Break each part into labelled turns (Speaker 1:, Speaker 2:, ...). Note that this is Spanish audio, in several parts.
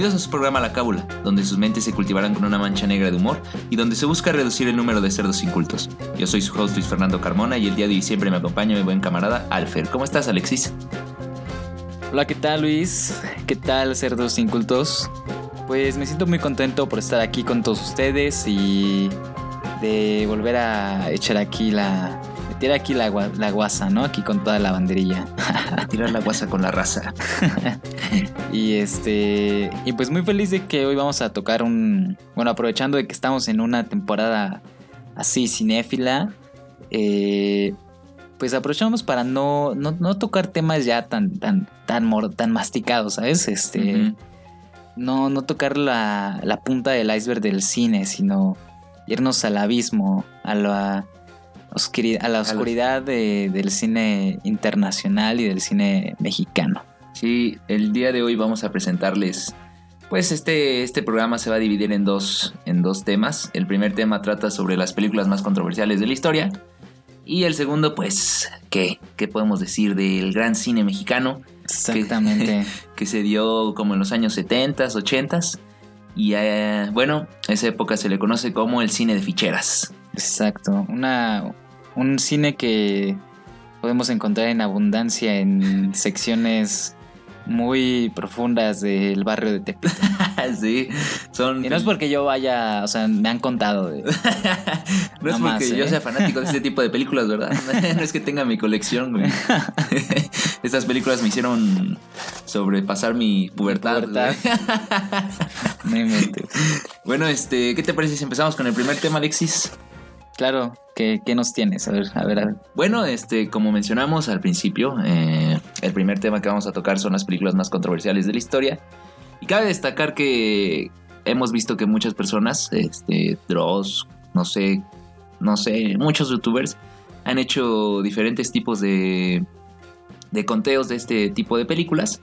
Speaker 1: Bienvenidos a su programa La Cábula, donde sus mentes se cultivarán con una mancha negra de humor y donde se busca reducir el número de cerdos incultos. Yo soy su host Luis Fernando Carmona y el día de hoy siempre me acompaña mi buen camarada Alfer. ¿Cómo estás, Alexis?
Speaker 2: Hola, ¿qué tal Luis? ¿Qué tal cerdos incultos? Pues me siento muy contento por estar aquí con todos ustedes y de volver a echar aquí la, tirar aquí la, la guasa, ¿no? Aquí con toda la banderilla.
Speaker 1: tirar la guasa con la raza.
Speaker 2: y este. Y pues muy feliz de que hoy vamos a tocar un. Bueno, aprovechando de que estamos en una temporada así cinéfila. Eh, pues aprovechamos para no, no, tocar temas ya tan, tan, tan, tan masticados, ¿sabes? Este. No, no tocar la, la punta del iceberg del cine, sino irnos al abismo, a la a la oscuridad del cine internacional y del cine mexicano.
Speaker 1: Sí, el día de hoy vamos a presentarles, pues este, este programa se va a dividir en dos, en dos temas. El primer tema trata sobre las películas más controversiales de la historia. Y el segundo, pues, ¿qué, qué podemos decir del gran cine mexicano?
Speaker 2: Exactamente.
Speaker 1: Que, se dio como en los años 70, 80. Y eh, bueno, esa época se le conoce como el cine de ficheras.
Speaker 2: Exacto, una, un cine que podemos encontrar en abundancia en secciones muy profundas del barrio de Tepito.
Speaker 1: sí, son...
Speaker 2: Y no es porque yo vaya, o sea, me han contado.
Speaker 1: no es porque yo ¿eh? sea fanático de este tipo de películas, ¿verdad? no es que tenga mi colección, güey. Estas películas me hicieron sobrepasar mi pubertad. pubertad. bueno, este, ¿qué te parece si empezamos con el primer tema, Alexis?
Speaker 2: Claro, ¿qué, nos tienes? A ver, a ver,
Speaker 1: Bueno, este, como mencionamos al principio, eh, el primer tema que vamos a tocar son las películas más controversiales de la historia. Y cabe destacar que hemos visto que muchas personas, este, Dross, no sé, no sé, muchos youtubers han hecho diferentes tipos de, de conteos de este tipo de películas.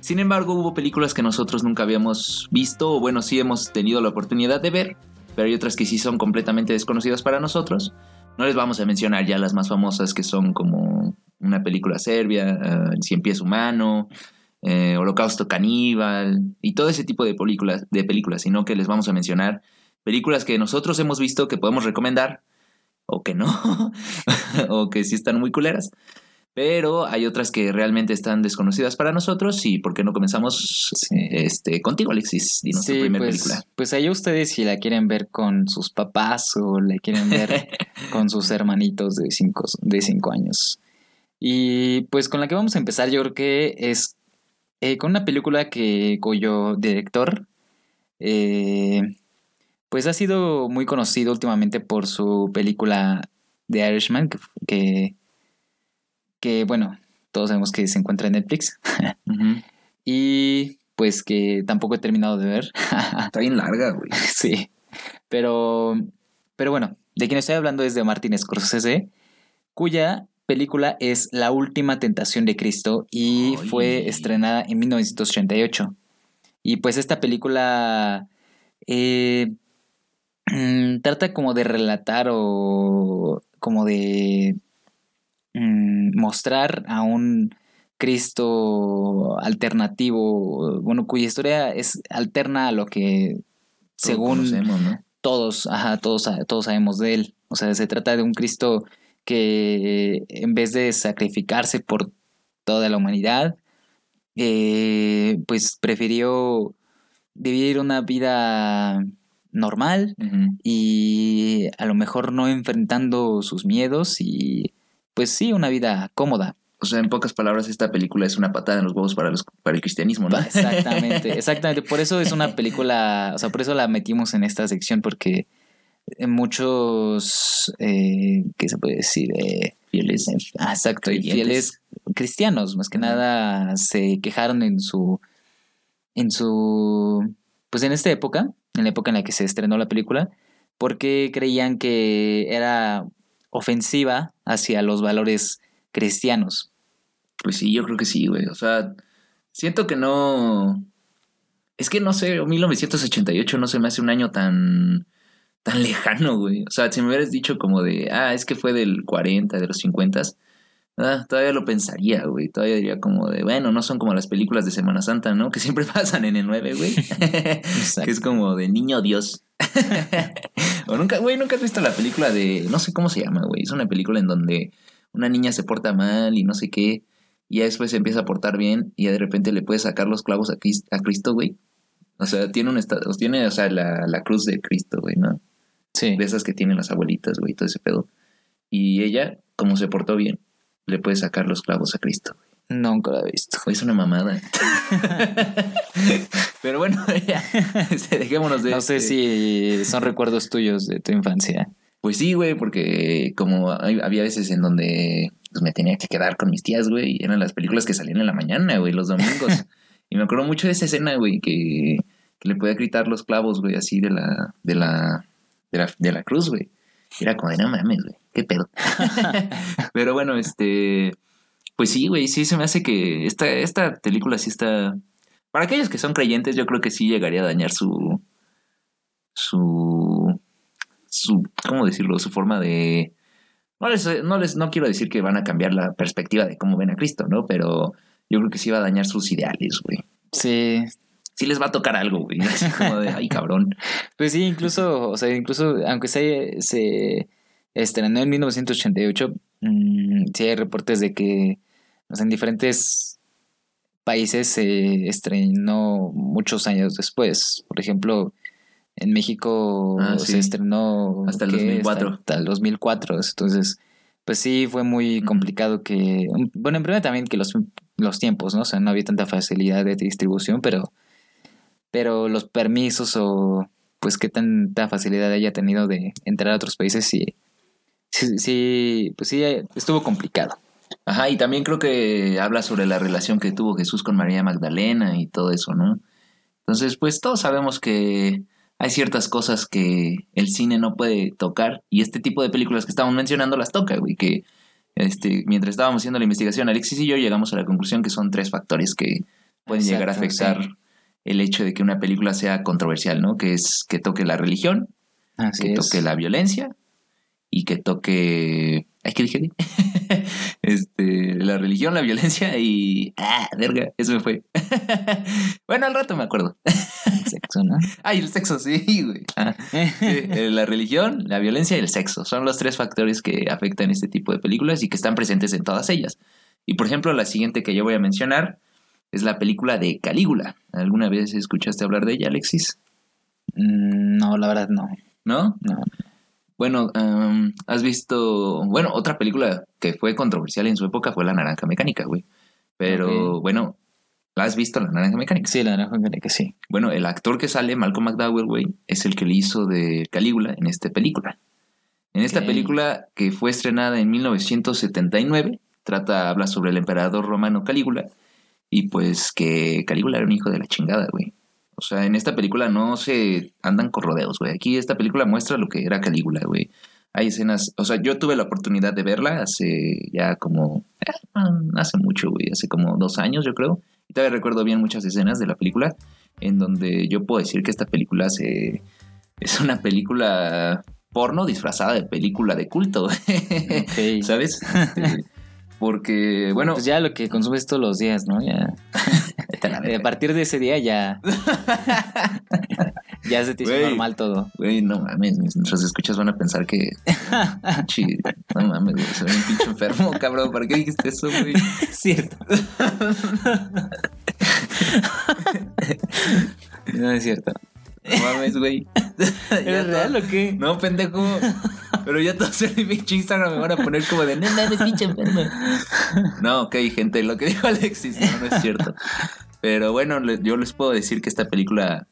Speaker 1: Sin embargo, hubo películas que nosotros nunca habíamos visto, o bueno, sí hemos tenido la oportunidad de ver, pero hay otras que sí son completamente desconocidas para nosotros. No les vamos a mencionar ya las más famosas que son como una película serbia, uh, Cien pies humano, eh, Holocausto caníbal y todo ese tipo de películas, de películas, sino que les vamos a mencionar películas que nosotros hemos visto que podemos recomendar o que no, o que sí están muy culeras. Pero hay otras que realmente están desconocidas para nosotros y ¿por qué no comenzamos este, contigo, Alexis? Dinos tu primera
Speaker 2: pues,
Speaker 1: película.
Speaker 2: Pues ahí ustedes si la quieren ver con sus papás o la quieren ver con sus hermanitos de cinco, de cinco años. Y pues con la que vamos a empezar yo creo que es eh, con una película que cuyo director eh, pues ha sido muy conocido últimamente por su película The Irishman que que bueno, todos sabemos que se encuentra en Netflix. y pues que tampoco he terminado de ver.
Speaker 1: Está bien larga, güey.
Speaker 2: Sí. Pero, pero bueno, de quien estoy hablando es de Martin Scorsese, cuya película es La Última Tentación de Cristo y fue estrenada en 1988. Y pues esta película eh, trata como de relatar o como de Mm, mostrar a un Cristo alternativo, bueno, cuya historia es alterna a lo que según todos, ajá, todos, todos sabemos de él. O sea, se trata de un Cristo que en vez de sacrificarse por toda la humanidad, eh, pues prefirió vivir una vida normal y a lo mejor no enfrentando sus miedos y pues sí, una vida cómoda.
Speaker 1: O sea, en pocas palabras, esta película es una patada en los huevos para, los, para el cristianismo, ¿no?
Speaker 2: Exactamente, exactamente. Por eso es una película, o sea, por eso la metimos en esta sección, porque muchos, eh, ¿qué se puede decir? Eh,
Speaker 1: fieles.
Speaker 2: Ah, exacto, y fieles cristianos, más que nada, se quejaron en su, en su, pues en esta época, en la época en la que se estrenó la película, porque creían que era ofensiva hacia los valores cristianos.
Speaker 1: Pues sí, yo creo que sí, güey. O sea, siento que no... Es que no sé, 1988 no se me hace un año tan tan lejano, güey. O sea, si me hubieras dicho como de, ah, es que fue del 40, de los 50, Ah, todavía lo pensaría, güey. Todavía diría como de, bueno, no son como las películas de Semana Santa, ¿no? Que siempre pasan en el 9, güey. que es como de niño Dios. o nunca, güey, nunca has visto la película de, no sé cómo se llama, güey. Es una película en donde una niña se porta mal y no sé qué. Y ya después se empieza a portar bien y ya de repente le puede sacar los clavos a, Cristo, güey. O sea, tiene un estado, tiene, o sea, la, la cruz de Cristo, güey, ¿no?
Speaker 2: Sí.
Speaker 1: De esas que tienen las abuelitas, güey, todo ese pedo. Y ella, como se portó bien, le puede sacar los clavos a Cristo.
Speaker 2: Nunca lo he visto.
Speaker 1: Es una mamada. Pero bueno, ya, este, dejémonos de...
Speaker 2: No sé
Speaker 1: este
Speaker 2: si son recuerdos tuyos de tu infancia.
Speaker 1: Pues sí, güey, porque como había veces en donde pues, me tenía que quedar con mis tías, güey, y eran las películas que salían en la mañana, güey, los domingos. y me acuerdo mucho de esa escena, güey, que, que le podía gritar los clavos, güey, así de la, de la, de la, de la cruz, güey. Era como de no mames, güey qué pedo. Pero bueno, este. Pues sí, güey, sí se me hace que esta, esta película sí está. Para aquellos que son creyentes, yo creo que sí llegaría a dañar su. su. su. ¿cómo decirlo? su forma de. No les, no les, no quiero decir que van a cambiar la perspectiva de cómo ven a Cristo, ¿no? Pero yo creo que sí va a dañar sus ideales, güey.
Speaker 2: Sí.
Speaker 1: Sí les va a tocar algo, güey. Así como de, ay, cabrón.
Speaker 2: Pues sí, incluso, o sea, incluso, aunque se, se estrenó en 1988. Mm, sí hay reportes de que en diferentes países se estrenó muchos años después. Por ejemplo, en México ah, se estrenó
Speaker 1: hasta el 2004.
Speaker 2: Hasta, el 2004. Entonces, pues sí, fue muy complicado que... Bueno, en primer también que los, los tiempos, ¿no? O sea, no había tanta facilidad de distribución, pero, pero los permisos o pues qué tanta facilidad haya tenido de entrar a otros países sí sí, sí, pues sí, estuvo complicado.
Speaker 1: Ajá, y también creo que habla sobre la relación que tuvo Jesús con María Magdalena y todo eso, ¿no? Entonces, pues todos sabemos que hay ciertas cosas que el cine no puede tocar y este tipo de películas que estamos mencionando las toca, güey, que este, mientras estábamos haciendo la investigación, Alexis y yo llegamos a la conclusión que son tres factores que pueden llegar a afectar el hecho de que una película sea controversial, ¿no? Que es que toque la religión, que toque la violencia y que toque. Ay, ¿qué dije? este, la religión, la violencia y. Ah, verga, eso me fue. bueno, al rato me acuerdo.
Speaker 2: el sexo, ¿no?
Speaker 1: Ay, el sexo, sí, güey. Ah, eh, la religión, la violencia y el sexo son los tres factores que afectan este tipo de películas y que están presentes en todas ellas. Y por ejemplo, la siguiente que yo voy a mencionar es la película de Calígula. ¿Alguna vez escuchaste hablar de ella, Alexis?
Speaker 2: Mm, no, la verdad no.
Speaker 1: ¿No?
Speaker 2: No.
Speaker 1: Bueno, has visto, bueno, otra película que fue controversial en su época fue La Naranja Mecánica, güey. Pero bueno, ¿la has visto La Naranja Mecánica?
Speaker 2: Sí, La Naranja Mecánica, sí.
Speaker 1: Bueno, el actor que sale, Malcolm McDowell, güey, es el que le hizo de Calígula en esta película. En esta película que fue estrenada en 1979, trata, habla sobre el emperador romano Calígula y pues que Calígula era un hijo de la chingada, güey. O sea, en esta película no se andan con rodeos, güey. Aquí esta película muestra lo que era Calígula, güey. Hay escenas, o sea, yo tuve la oportunidad de verla hace ya como, eh, hace mucho, güey, hace como dos años, yo creo. Y todavía recuerdo bien muchas escenas de la película en donde yo puedo decir que esta película se, es una película porno disfrazada de película de culto, okay. ¿sabes? Porque, bueno.
Speaker 2: Pues ya lo que consumes todos los días, ¿no? Ya. a partir de ese día ya. ya se te hizo normal todo.
Speaker 1: Güey, no mames. Nuestros escuchas van a pensar que. no mames, güey. Soy un pinche enfermo, cabrón. ¿Para qué dijiste eso, güey?
Speaker 2: Cierto. no es cierto.
Speaker 1: No mames, güey.
Speaker 2: ¿Es real o qué?
Speaker 1: No, pendejo. Pero ya todos en mi pinche Instagram me van a poner como de, no mames, pinche enfermo. No, ok, gente, lo que dijo Alexis no, no es cierto. Pero bueno, yo les puedo decir que esta película,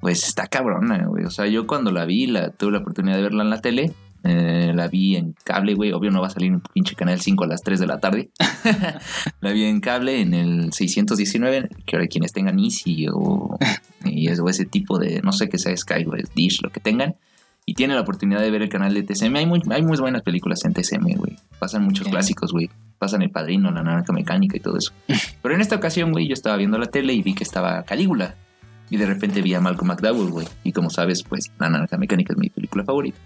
Speaker 1: pues está cabrona, güey. O sea, yo cuando la vi, la, tuve la oportunidad de verla en la tele. Eh, la vi en cable, güey. Obvio no va a salir en pinche canal 5 a las 3 de la tarde. la vi en cable en el 619, que ahora quienes tengan Easy o, o ese tipo de, no sé qué sea Sky, o Dish, lo que tengan y tiene la oportunidad de ver el canal de TCM, hay muy, hay muy buenas películas en TCM, güey. Pasan muchos clásicos, güey. Pasan El Padrino, La Naranja Mecánica y todo eso. Pero en esta ocasión, güey, yo estaba viendo la tele y vi que estaba Calígula. Y de repente vi a Malcolm McDowell, güey. Y como sabes, pues La Naranja Mecánica es mi película favorita.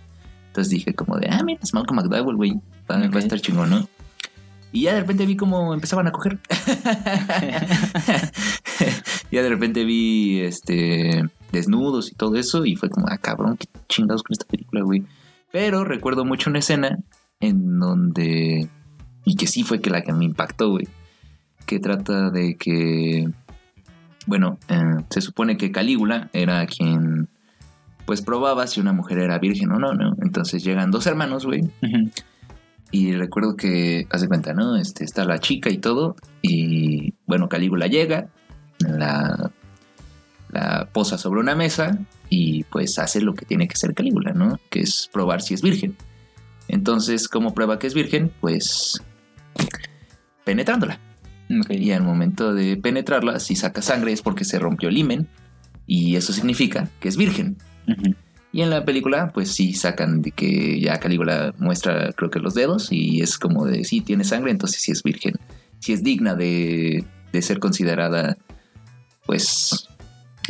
Speaker 1: Entonces dije como de, ah, mira, es Malcolm McDowell, güey. Va, a estar chingón, ¿no? Y ya de repente vi cómo empezaban a coger. ya de repente vi este desnudos y todo eso. Y fue como, ah, cabrón, qué chingados con esta película, güey. Pero recuerdo mucho una escena en donde. Y que sí fue que la que me impactó, güey. Que trata de que. Bueno, eh, se supone que Calígula era quien. Pues probaba si una mujer era virgen o no, ¿no? Entonces llegan dos hermanos, güey. Y recuerdo que, hace cuenta, ¿no? Este, está la chica y todo. Y bueno, Calígula llega, la, la posa sobre una mesa y pues hace lo que tiene que hacer Calígula, ¿no? Que es probar si es virgen. Entonces, ¿cómo prueba que es virgen? Pues penetrándola. Y al momento de penetrarla, si saca sangre es porque se rompió el himen. Y eso significa que es virgen. Y en la película, pues sí sacan de que ya Calígula muestra, creo que los dedos, y es como de sí tiene sangre, entonces sí es virgen. Sí es digna de, de ser considerada, pues,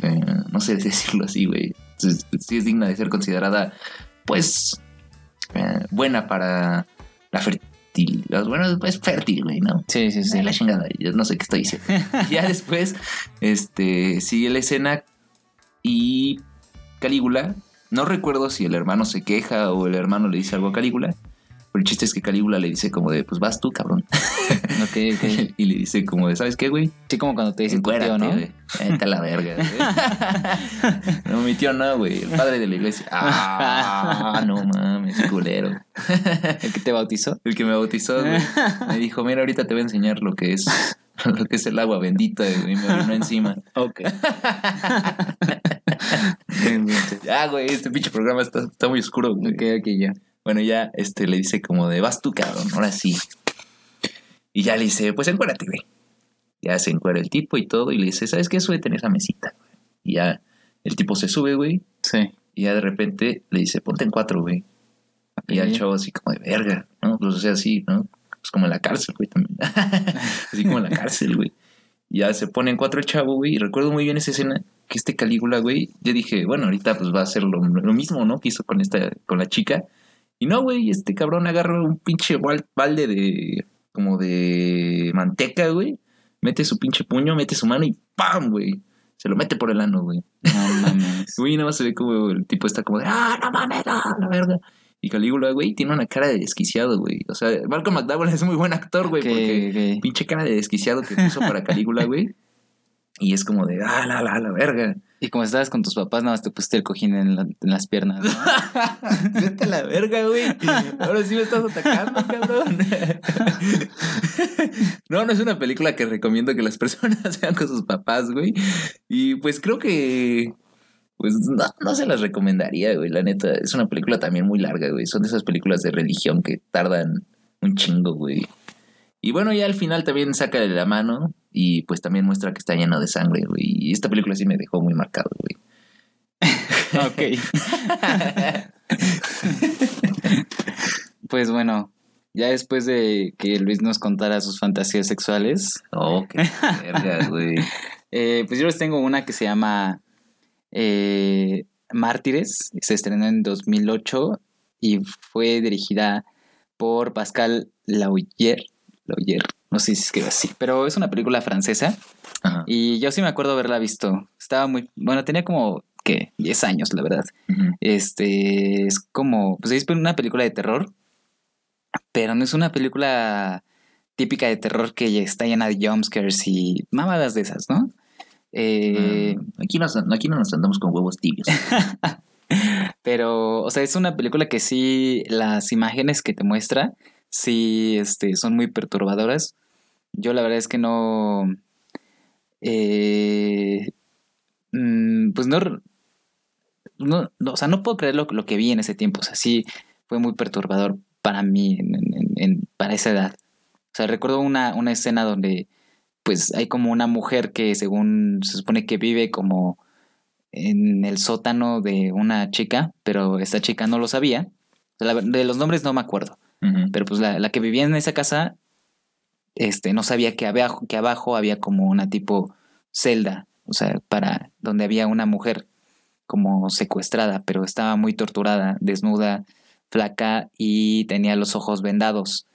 Speaker 1: eh, no sé decirlo así, güey. Entonces, Sí es digna de ser considerada, pues, eh, buena para la fertilidad. Bueno, es fértil, güey, ¿no?
Speaker 2: Sí, sí, sí.
Speaker 1: Sí, la chingada, yo no sé qué estoy diciendo. ya después, este, sigue la escena y Calígula, no recuerdo si el hermano se queja o el hermano le dice algo a Calígula, pero el chiste es que Calígula le dice como de, pues vas tú, cabrón.
Speaker 2: Ok, ok.
Speaker 1: y le dice como de, ¿sabes qué, güey?
Speaker 2: Sí, como cuando te dicen tío,
Speaker 1: Encuérate,
Speaker 2: ¿no?
Speaker 1: Vete a la verga, güey. no, mi tío no, güey. El padre de la iglesia. Ah, no mames, culero.
Speaker 2: El que te bautizó.
Speaker 1: El que me bautizó, güey, me dijo, mira, ahorita te voy a enseñar lo que es lo que es el agua bendita, güey, y me orinó encima.
Speaker 2: Ok.
Speaker 1: Ya, güey, este pinche programa está, está muy oscuro, güey.
Speaker 2: ok, ok, ya.
Speaker 1: Bueno, ya este le dice como de vas tú, cabrón, ahora sí. Y ya le dice, pues encuérate, güey. Ya se encuera el tipo y todo, y le dice, ¿sabes qué? Súbete en esa mesita. Y ya el tipo se sube, güey,
Speaker 2: Sí.
Speaker 1: y ya de repente le dice, ponte en cuatro, güey. Y ya el chavo así como de verga, ¿no? Pues o sea, así, ¿no? Pues como en la cárcel, güey, también. así como en la cárcel, güey. Y Ya se pone en cuatro el chavo, güey. Y recuerdo muy bien esa escena que este Calígula, güey, yo dije, bueno, ahorita pues va a hacer lo, lo mismo, ¿no? Que hizo con esta, con la chica. Y no, güey, este cabrón agarra un pinche bal- balde de, como de manteca, güey. Mete su pinche puño, mete su mano y ¡pam, güey! Se lo mete por el ano, güey.
Speaker 2: No mames.
Speaker 1: Güey, nada más se ve como el tipo está como de, ah, no mames, no, la verga. Y Calígula, güey, tiene una cara de desquiciado, güey. O sea, Malcolm McDowell es muy buen actor, güey, porque pinche cara de desquiciado que puso para Calígula, güey. Y es como de, ah, la, la, la verga.
Speaker 2: Y como estabas con tus papás, nada más te pusiste el cojín en, la- en las piernas. ¿no?
Speaker 1: Vete a la verga, güey. Ahora sí me estás atacando, cabrón. No, no es una película que recomiendo que las personas vean con sus papás, güey. Y pues creo que. Pues no, no se las recomendaría, güey. La neta, es una película también muy larga, güey. Son de esas películas de religión que tardan un chingo, güey. Y bueno, ya al final también saca de la mano y pues también muestra que está lleno de sangre, güey. Y esta película sí me dejó muy marcado, güey.
Speaker 2: ok. pues bueno, ya después de que Luis nos contara sus fantasías sexuales,
Speaker 1: Oh, qué güey.
Speaker 2: eh, pues yo les tengo una que se llama eh, Mártires. Se estrenó en 2008 y fue dirigida por Pascal Laugier. Laugier, no sé si escribe así, pero es una película francesa.
Speaker 1: Ajá.
Speaker 2: Y yo sí me acuerdo haberla visto. Estaba muy. Bueno, tenía como. ¿Qué? 10 años, la verdad.
Speaker 1: Ujú.
Speaker 2: Este. Es como. Pues es una película de terror. Pero no es una película típica de terror que ya está llena de jumpscares y mamadas de esas, ¿no? Eh,
Speaker 1: Mm, aquí, nos- aquí no nos andamos con huevos tibios.
Speaker 2: Pero, o sea, es una película que sí, las imágenes que te muestra, sí, este, son muy perturbadoras. Yo la verdad es que no, eh, mm, pues no, no, no, o sea, no puedo creer lo, lo que vi en ese tiempo. O sea, sí fue muy perturbador para mí, en- en- para esa edad. O sea, recuerdo una, una escena donde, pues, hay como una mujer que según se supone que vive como en el sótano de una chica, pero esta chica no lo sabía. De los nombres no me acuerdo, Pero pues la, la que vivía en esa casa, este, no sabía que abajo, que abajo había como una tipo celda, o sea, para donde había una mujer como secuestrada, pero estaba muy torturada, desnuda, flaca y tenía los ojos vendados.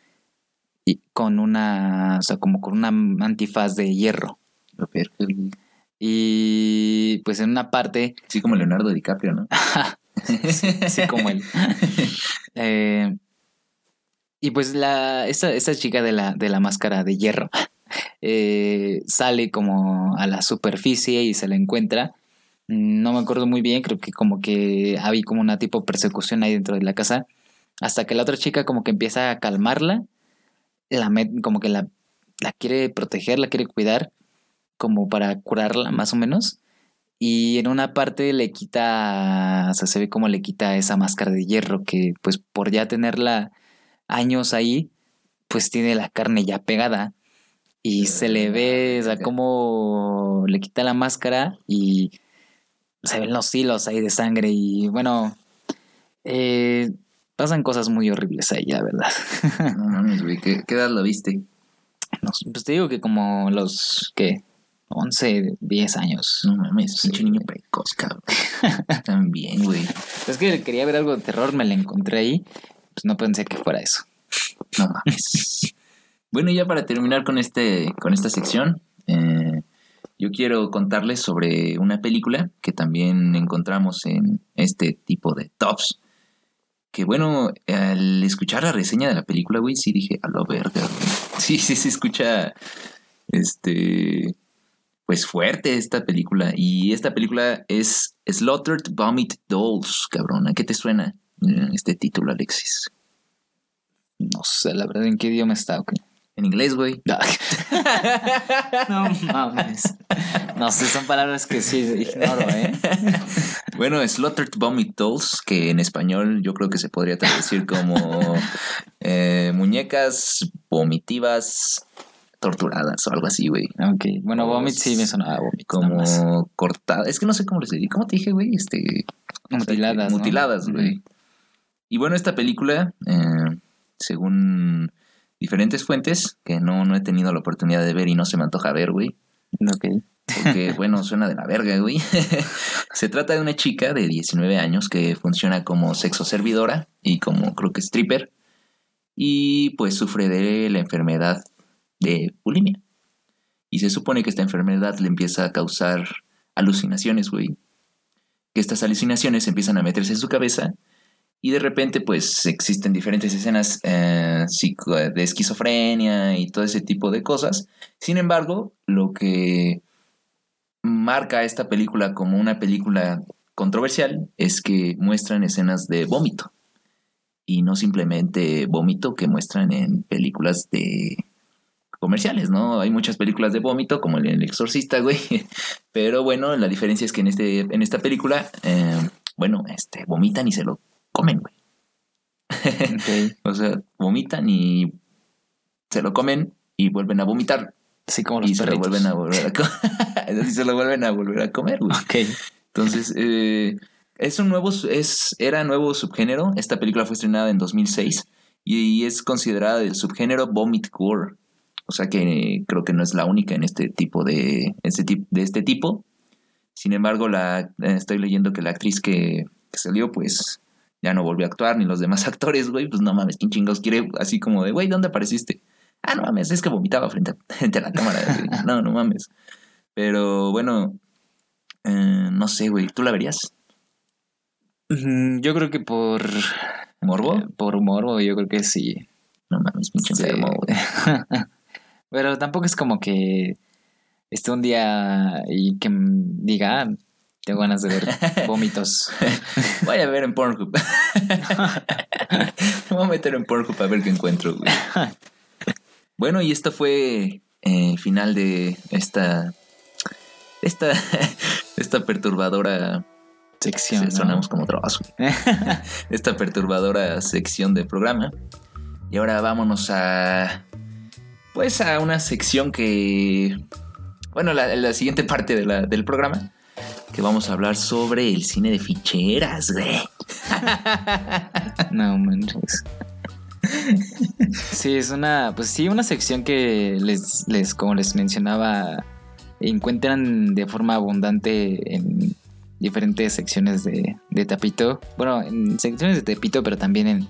Speaker 2: y con una, o sea, como con una antifaz de hierro. Y pues en una parte,
Speaker 1: Sí, como Leonardo DiCaprio, ¿no?
Speaker 2: así como él. Eh, y pues la, esta, esta chica de la, de la máscara de hierro eh, sale como a la superficie y se la encuentra. No me acuerdo muy bien, creo que como que había como una tipo persecución ahí dentro de la casa. Hasta que la otra chica como que empieza a calmarla, la como que la, la quiere proteger, la quiere cuidar, como para curarla más o menos. Y en una parte le quita, o sea, se ve como le quita esa máscara de hierro que pues por ya tenerla años ahí, pues tiene la carne ya pegada. Y se le ve, o sea, como le quita la máscara y se ven los hilos ahí de sangre y bueno, eh, pasan cosas muy horribles ahí, la verdad.
Speaker 1: No mames, güey. ¿Qué, qué edad lo viste?
Speaker 2: No pues te digo que como los, ¿qué? 11, 10 años.
Speaker 1: No mames,
Speaker 2: Sí.
Speaker 1: pinche niño precoz, cabrón. También, güey.
Speaker 2: Es que quería ver algo de terror, me la encontré ahí, pues no pensé que fuera eso.
Speaker 1: No mames. bueno, ya para terminar con este, con esta sección, eh, yo quiero contarles sobre una película que también encontramos en este tipo de tops. Que bueno, al escuchar la reseña de la película, güey, sí dije, a lo güey. Sí, sí, se escucha, este, pues fuerte esta película. Y esta película es Slaughtered Vomit Dolls, cabrón. ¿A qué te suena este título, Alexis?
Speaker 2: No sé, la verdad, en qué idioma está, ok.
Speaker 1: En inglés, güey.
Speaker 2: No mames. No sé, son palabras que sí ignoro, ¿eh?
Speaker 1: Bueno, Slaughtered Vomit Dolls, que en español yo creo que se podría traducir como eh, muñecas vomitivas torturadas o algo así, güey.
Speaker 2: Ok, bueno, Vomit sí me sonaba Vomit.
Speaker 1: Como cortadas. Es que no sé cómo les diría. ¿Cómo te dije, güey? Este,
Speaker 2: Mutiladas. ¿no?
Speaker 1: mutiladas, güey. Y bueno, esta película, eh, según diferentes fuentes, que no, no he tenido la oportunidad de ver y no se me antoja ver, güey.
Speaker 2: Ok.
Speaker 1: Porque, bueno, suena de la verga, güey. Se trata de una chica de 19 años que funciona como sexo servidora y como creo que stripper. Y pues sufre de la enfermedad de bulimia. Y se supone que esta enfermedad le empieza a causar alucinaciones, güey. Que estas alucinaciones empiezan a meterse en su cabeza. Y de repente, pues existen diferentes escenas eh, de esquizofrenia y todo ese tipo de cosas. Sin embargo, lo que marca esta película como una película controversial es que muestran escenas de vómito. Y no simplemente vómito que muestran en películas de comerciales, ¿no? Hay muchas películas de vómito, como El Exorcista, güey. Pero bueno, la diferencia es que en, este, en esta película, eh, bueno, este, vomitan y se lo comen, güey. O sea, vomitan y se lo comen y vuelven a vomitar
Speaker 2: Así como los
Speaker 1: y se lo vuelven a volver a comer. se lo vuelven a volver a comer, güey.
Speaker 2: Ok.
Speaker 1: Entonces, eh, es un nuevo, es, era nuevo subgénero. Esta película fue estrenada en 2006 y, es considerada del subgénero Vomit Gore. O sea que creo que no es la única en este tipo de, este tip- de este tipo. Sin embargo, la, eh, estoy leyendo que la actriz que, que salió, pues ya no volvió a actuar, ni los demás actores, güey. Pues no mames, ¿quién chingados quiere? Así como de, güey, ¿dónde apareciste? Ah, no mames, es que vomitaba frente a, frente a la cámara. No, no mames. Pero bueno, eh, no sé, güey. ¿Tú la verías?
Speaker 2: Yo creo que por.
Speaker 1: ¿Morbo?
Speaker 2: eh, Por morbo, yo creo que sí.
Speaker 1: No mames, pinche
Speaker 2: Sí.
Speaker 1: enfermo, güey.
Speaker 2: Pero tampoco es como que esté un día y que diga, ah, tengo ganas de ver vómitos.
Speaker 1: Voy a ver en Pornhub. Me voy a meter en Pornhub a ver qué encuentro, güey. Bueno, y esto fue eh, el final de esta. Esta. Esta perturbadora.
Speaker 2: Sección.
Speaker 1: Sí,
Speaker 2: ¿no?
Speaker 1: sonamos como güey. Esta perturbadora sección del programa. Y ahora vámonos a. Pues a una sección que. Bueno, la, la siguiente parte de la- del programa. Que vamos a hablar sobre el cine de ficheras, güey.
Speaker 2: No manches. Sí, es una, pues sí, una sección que les, les, como les mencionaba, encuentran de forma abundante en diferentes secciones de, de Tapito. Bueno, en secciones de Tepito, pero también en,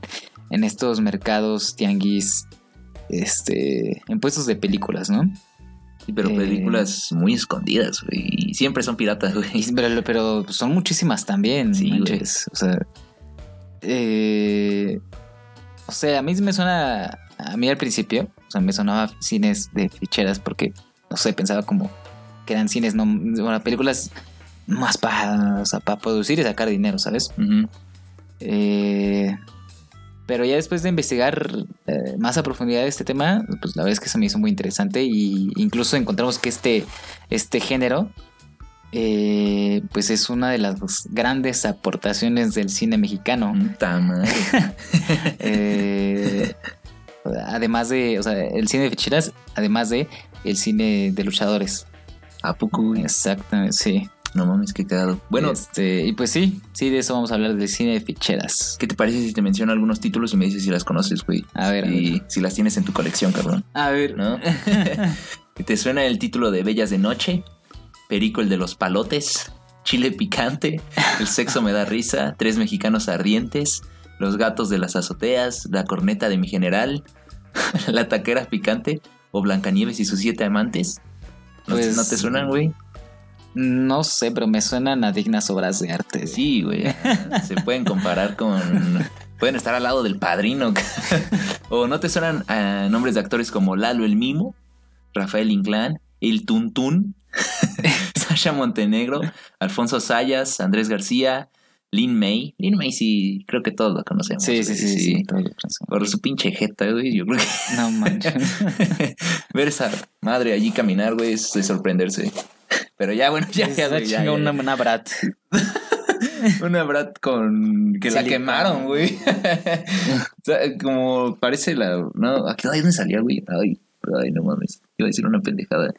Speaker 2: en estos mercados, tianguis este, en puestos de películas, ¿no?
Speaker 1: Pero
Speaker 2: Eh.
Speaker 1: películas muy escondidas, güey. Y siempre son piratas, güey.
Speaker 2: Pero, pero son muchísimas también,
Speaker 1: Sí,
Speaker 2: manches. O sea, eh, o sea, a mí me suena, a mí al principio, o sea, me sonaba cines de ficheras porque, no sé, pensaba como que eran cines, no, bueno, películas más para, o sea, para producir y sacar dinero, ¿sabes?
Speaker 1: Ujú.
Speaker 2: Eh, pero ya después de investigar eh, más a profundidad este tema, pues la verdad es que se me hizo muy interesante y incluso encontramos que este, este género eh, pues es una de las grandes aportaciones del cine mexicano.
Speaker 1: Madre.
Speaker 2: Eh, además de, o sea, el cine de ficheras, además de el cine de luchadores.
Speaker 1: ¿A poco?
Speaker 2: Exactamente, sí.
Speaker 1: No mames, qué cagado. Bueno,
Speaker 2: este, y pues sí, sí, de eso vamos a hablar del cine de ficheras.
Speaker 1: ¿qué te parece si te menciono algunos títulos y me dices si las conoces, güey?
Speaker 2: A ver,
Speaker 1: Y si las tienes en tu colección, cabrón.
Speaker 2: A ver,
Speaker 1: ¿No? ¿Te suena el título de Bellas de Noche? Perico el de los palotes, Chile picante, El sexo me da risa, Tres mexicanos ardientes, Los gatos de las azoteas, La corneta de mi general, La taquera picante o Blancanieves y sus siete amantes. ¿No,
Speaker 2: Pues-
Speaker 1: ¿no te suenan, güey?
Speaker 2: No sé, pero me suenan a dignas obras de arte.
Speaker 1: Sí, güey. Se pueden comparar con... Pueden estar al lado del padrino. o no te suenan a nombres de actores como Lalo el Mimo, Rafael Inclán, El Tuntún, Sasha Montenegro, Alfonso Sayas, Andrés García, Lin May. Lin May sí, creo que todos lo conocemos.
Speaker 2: Sí, sí, sí, sí.
Speaker 1: Por su pinche jeta, güey. Yo creo que
Speaker 2: No manches.
Speaker 1: ver esa madre allí caminar, güey, es de sorprenderse. Pero ya, bueno, ya,
Speaker 2: Ya
Speaker 1: ya,
Speaker 2: una, una brat.
Speaker 1: Una Brat con que la
Speaker 2: Silicona.
Speaker 1: quemaron, güey. Como parece la. No, ¿a qué dónde salía, güey? Ay, ay, no mames. Iba a decir una pendejada.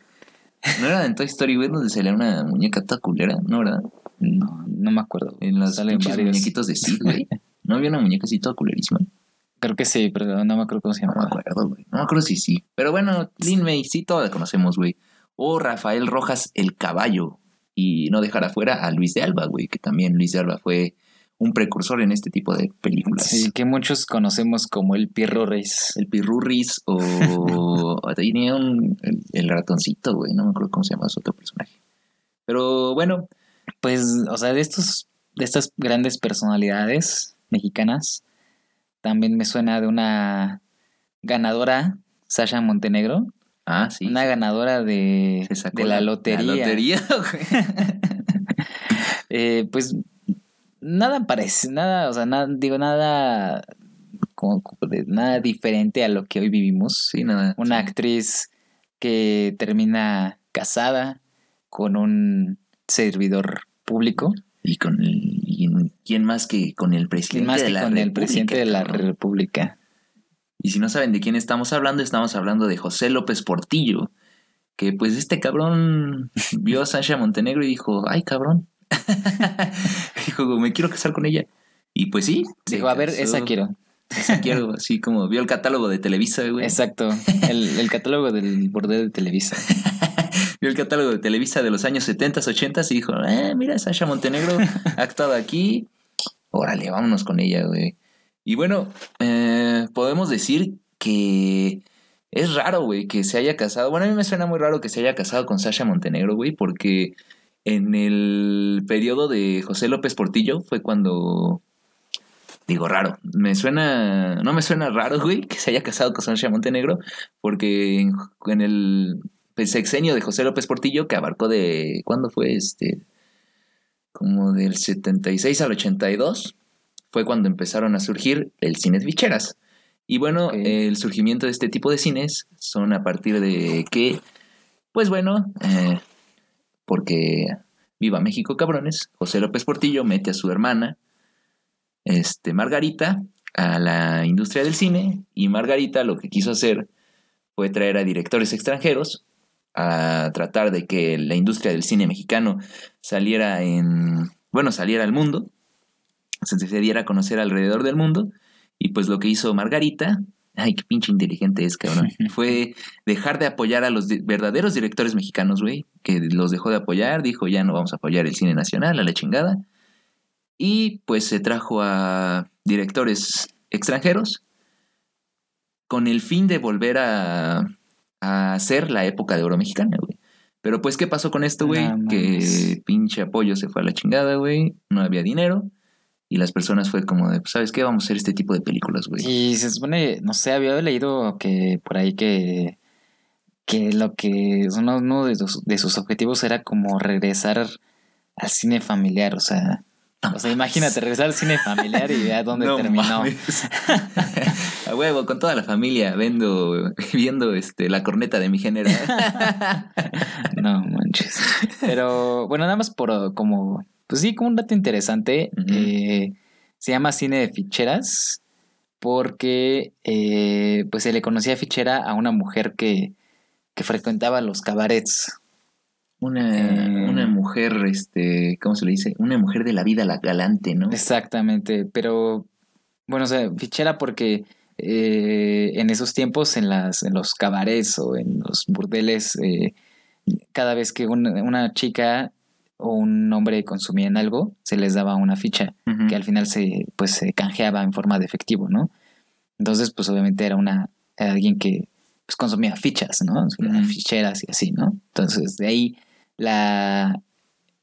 Speaker 1: ¿No era en Toy Story, güey, donde salía una muñeca toda culera? ¿No, verdad?
Speaker 2: No, no me acuerdo.
Speaker 1: En los muñequitos de Sid, güey. ¿No había una muñeca así toda culerísima?
Speaker 2: Creo que sí, pero no me acuerdo cómo se
Speaker 1: No me acuerdo, güey. No me acuerdo si sí. Pero bueno, Lin May, sí, toda la conocemos, güey. O Rafael Rojas, el caballo. Y no dejar afuera a Luis de Alba, güey, que también Luis de Alba fue un precursor en este tipo de películas.
Speaker 2: Sí, que muchos conocemos como el Pirro Reis.
Speaker 1: El Pirurris o tenía un el, el ratoncito, güey, no me acuerdo cómo se llama su otro personaje. Pero bueno,
Speaker 2: Pues, o sea, de estos, de estas grandes personalidades mexicanas, también me suena de una ganadora, Sasha Montenegro,
Speaker 1: ah, sí.
Speaker 2: una ganadora de, de la, lotería.
Speaker 1: La lotería, güey.
Speaker 2: Eh, pues nada parece, nada, o sea, nada, digo, nada, como, nada diferente a lo que hoy vivimos.
Speaker 1: Sí, nada.
Speaker 2: Una
Speaker 1: sí.
Speaker 2: actriz que termina casada con un servidor público,
Speaker 1: Y con el, y quién más que con el presidente
Speaker 2: ¿quién más
Speaker 1: de
Speaker 2: que
Speaker 1: la
Speaker 2: con el presidente de la? República?
Speaker 1: Y si no saben de quién estamos hablando, estamos hablando de José López Portillo. Que pues este cabrón vio a Sasha Montenegro y dijo, ay cabrón. dijo, me quiero casar con ella. Y pues sí.
Speaker 2: Dijo, a ver, esa quiero.
Speaker 1: Esa quiero, así como vio el catálogo de Televisa, güey.
Speaker 2: Exacto, el, el catálogo del bordel de Televisa.
Speaker 1: Vio el catálogo de Televisa de los años 70, 80 y dijo, eh, mira, Sasha Montenegro ha actuado aquí. Órale, vámonos con ella, güey. Y bueno, eh, podemos decir que es raro, güey, que se haya casado. Bueno, a mí me suena muy raro que se haya casado con Sasha Montenegro, güey, porque en el periodo de José López Portillo fue cuando... Digo, raro. Me suena... No me suena raro, güey, que se haya casado con Sasha Montenegro, porque en, en el sexenio de José López Portillo, que abarcó de... ¿Cuándo fue este? Como del 76 al 82, fue cuando empezaron a surgir el cine de ficheras. Y bueno, el surgimiento de este tipo de cines son a partir de que, pues bueno, eh, porque viva México cabrones, José López Portillo mete a su hermana, este, Margarita, a la industria del cine y Margarita lo que quiso hacer fue traer a directores extranjeros a tratar de que la industria del cine mexicano saliera en, bueno, saliera al mundo, se se diera a conocer alrededor del mundo y pues lo que hizo Margarita, ay, qué pinche inteligente es, cabrón, fue dejar de apoyar a los di- verdaderos directores mexicanos, güey, que los dejó de apoyar, dijo ya no vamos a apoyar el cine nacional, a la chingada. Y pues se trajo a directores extranjeros con el fin de volver a, a hacer la época de oro mexicana, güey. Pero pues, ¿qué pasó con esto, güey? Que pinche apoyo se fue a la chingada, güey. No había dinero. Y las personas fue como de, pues, ¿sabes qué? Vamos a hacer este tipo de películas, güey.
Speaker 2: Y se supone, no sé, había leído que por ahí que, que lo que uno, uno de, sus, de sus objetivos era como regresar al cine familiar, o sea, o sea, imagínate regresar al cine familiar y a dónde
Speaker 1: No
Speaker 2: terminó.
Speaker 1: a huevo, con toda la familia, viendo, viendo este, la corneta de mi general.
Speaker 2: No manches. Pero bueno, nada más por como, pues sí, como un dato interesante, eh, se llama cine de ficheras porque eh, pues se le conocía fichera a una mujer que, que frecuentaba los cabarets.
Speaker 1: Una,
Speaker 2: Eh.
Speaker 1: una mujer, este, ¿cómo se le dice? Una mujer de la vida la galante, ¿no?
Speaker 2: Exactamente, pero bueno, o sea, fichera porque eh, en esos tiempos en, las, en los cabarets o en los burdeles, cada vez que una, una chica o un hombre consumían algo, se les daba una ficha que al final se, pues, se canjeaba en forma de efectivo, ¿no? Entonces, pues obviamente era una era alguien que pues, consumía fichas, ¿no? Ficheras y así, ¿no? Entonces, de ahí la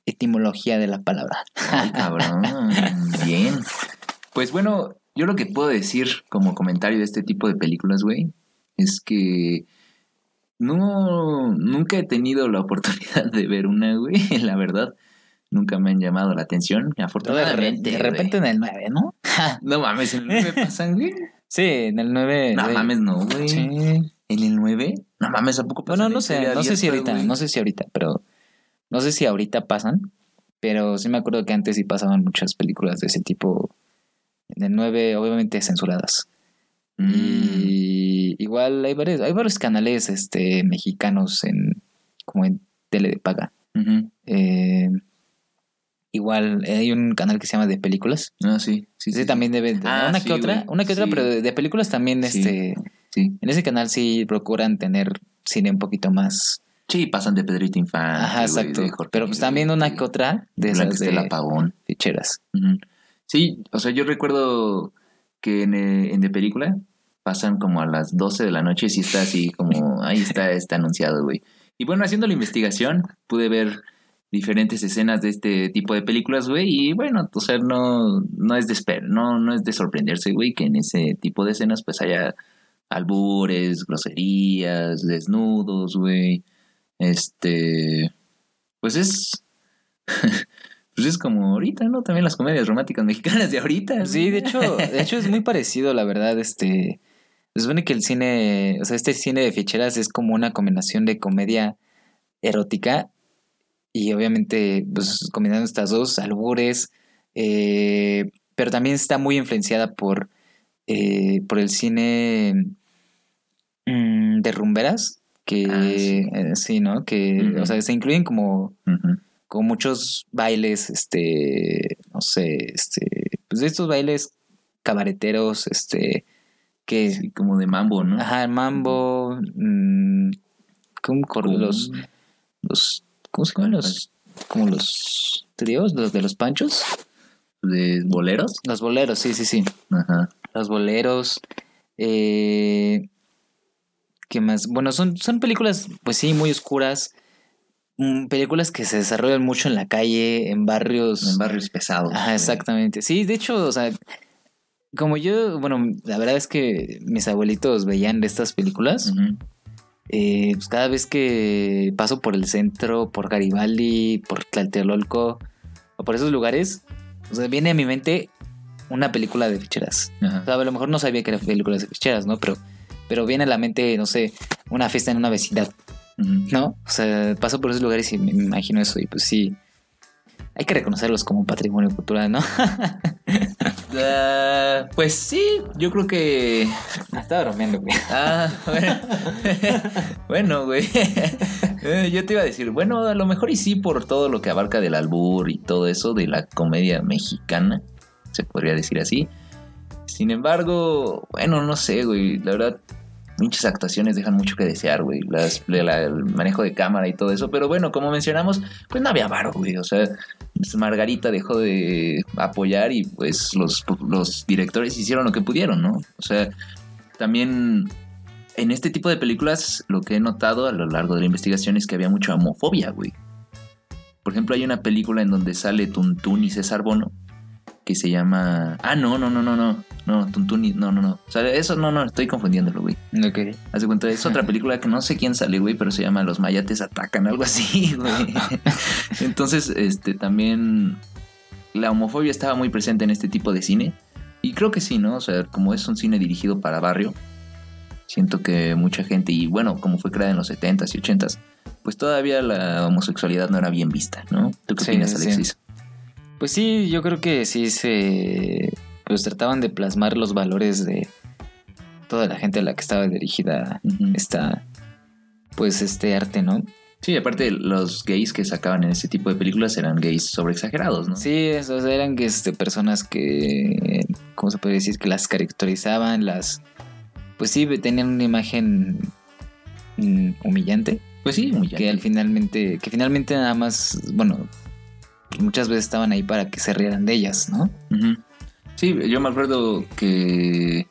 Speaker 2: etimología de la palabra.
Speaker 1: Ay, cabrón. Bien. Pues bueno, yo lo que puedo decir como comentario de este tipo de películas, güey, es que no, nunca he tenido la oportunidad de ver una, güey, la verdad. Nunca me han llamado la atención,
Speaker 2: De, re-
Speaker 1: afortunadamente.
Speaker 2: de repente en el 9, ¿no?
Speaker 1: No mames, ¿en el 9 pasan, güey?
Speaker 2: Sí, en el 9.
Speaker 1: No
Speaker 2: güey.
Speaker 1: mames, no, güey.
Speaker 2: Sí.
Speaker 1: ¿En el 9? No mames, ¿a poco
Speaker 2: Bueno,
Speaker 1: pasan
Speaker 2: no
Speaker 1: en
Speaker 2: sé, no sé si ahorita,
Speaker 1: güey?
Speaker 2: no sé si ahorita, pero no sé si ahorita pasan, pero sí me acuerdo que antes sí pasaban muchas películas de ese tipo, de 9, obviamente censuradas.
Speaker 1: Mm.
Speaker 2: Y igual hay varios, hay varios canales este, mexicanos en como en tele de paga. Eh, igual hay un canal que se llama de películas.
Speaker 1: Ah, sí, sí,
Speaker 2: también debe de-
Speaker 1: Ah,
Speaker 2: una
Speaker 1: sí,
Speaker 2: que otra,
Speaker 1: güey.
Speaker 2: una que otra,
Speaker 1: Sí.
Speaker 2: pero de, de películas también este
Speaker 1: Sí.
Speaker 2: en ese canal sí procuran tener cine un poquito más
Speaker 1: Sí, pasan de Pedrito Infante.
Speaker 2: Ajá,
Speaker 1: güey,
Speaker 2: exacto.
Speaker 1: Jorge
Speaker 2: Pero pues también una que otra de esas de
Speaker 1: Pavón.
Speaker 2: ficheras.
Speaker 1: Ujú. Sí, o sea, yo recuerdo que en, eh, en de película pasan como a las 12 de la noche y está así como, ahí está, está anunciado, güey. Y bueno, haciendo la investigación, pude ver diferentes escenas de este tipo de películas, güey, y bueno, o sea, no, no es de esper no, no es de sorprenderse, güey, que en ese tipo de escenas pues haya albures, groserías, desnudos, güey. Este, pues es, pues es como ahorita, ¿no? También las comedias románticas mexicanas de ahorita.
Speaker 2: Sí, de hecho, de hecho es muy parecido, la verdad, este se supone que el cine, o sea, este cine de ficheras es como una combinación de comedia erótica y obviamente pues combinando estas dos albures, eh, pero también está muy influenciada por eh, por el cine mm, de rumberas que
Speaker 1: Ah, sí.
Speaker 2: eh, sí, ¿no? Que o sea, se incluyen como
Speaker 1: Ujú.
Speaker 2: Con muchos bailes, este, no sé, este, pues de estos bailes cabareteros, este, que,
Speaker 1: Sí, como de mambo, ¿no?
Speaker 2: ajá, el mambo, mm, ¿cómo cor-
Speaker 1: Como-
Speaker 2: los, los, ¿cómo se llaman los, como los tríos, los de los panchos?
Speaker 1: de boleros.
Speaker 2: Los boleros, sí, sí, sí,
Speaker 1: Ajá.
Speaker 2: los boleros, eh, ¿qué más? Bueno, son, son películas, pues sí, muy oscuras, mm, películas que se desarrollan mucho en la calle, en barrios...
Speaker 1: En barrios pesados.
Speaker 2: Ajá,
Speaker 1: güey.
Speaker 2: exactamente. Sí, de hecho, o sea, como yo, bueno, la verdad es que mis abuelitos veían de estas películas. Eh, pues cada vez que paso por el centro, por Garibaldi, por Tlatelolco, o por esos lugares, o sea, viene a mi mente una película de ficheras. O sea, a lo mejor no sabía que eran películas de ficheras, ¿no? Pero, pero viene a la mente, no sé, una fiesta en una vecindad. ¿No? O sea, paso por esos lugares y me me imagino eso y pues sí. Hay que reconocerlos como patrimonio cultural, ¿no?
Speaker 1: Ah, pues sí, yo creo que.
Speaker 2: Estaba bromeando, güey.
Speaker 1: Ah, bueno. bueno, güey. Eh, Yo te iba a decir, bueno, a lo mejor y sí por todo lo que abarca del albur y todo eso de la comedia mexicana, se podría decir así. Sin embargo, bueno, no sé, güey, la verdad, muchas actuaciones dejan mucho que desear, güey, las, la- el manejo de cámara y todo eso, pero bueno, como mencionamos, pues no había varo, güey, o sea, pues Margarita dejó de apoyar y pues los, los directores hicieron lo que pudieron, ¿no? O sea, también en este tipo de películas lo que he notado a lo largo de la investigación es que había mucha homofobia, güey. Por ejemplo, hay una película en donde sale Tuntún y César Bono que se llama... Ah, no, no, no, no, no. No, Tuntún y... No, no, no. O sea, eso no, no, estoy confundiéndolo, güey.
Speaker 2: Ok.
Speaker 1: Haz de cuenta, es otra película que no sé quién sale, güey, pero se llama Los Mayates Atacan, algo así, güey. Entonces, este, también la homofobia estaba muy presente en este tipo de cine. Y creo que sí, ¿no? O sea, como es un cine dirigido para barrio, siento que mucha gente, y bueno, como fue creada en los 70s y 80s, pues todavía la homosexualidad no era bien vista, ¿no? ¿Tú qué
Speaker 2: Sí,
Speaker 1: opinas,
Speaker 2: sí, sí.
Speaker 1: Alexis?
Speaker 2: Pues sí, yo creo que sí se. Pues trataban de plasmar los valores de toda la gente a la que estaba dirigida esta. Pues este arte, ¿no?
Speaker 1: Sí, aparte los gays que sacaban en ese tipo de películas eran gays sobreexagerados, ¿no?
Speaker 2: Sí, sea, eran este, personas que. ¿Cómo se puede decir? Que las caracterizaban, las. Pues sí, tenían una imagen mm, humillante.
Speaker 1: Pues sí, muy
Speaker 2: que al finalmente. Que finalmente nada más. Bueno. Muchas veces estaban ahí para que se rieran de ellas, ¿no?
Speaker 1: Sí, yo me acuerdo que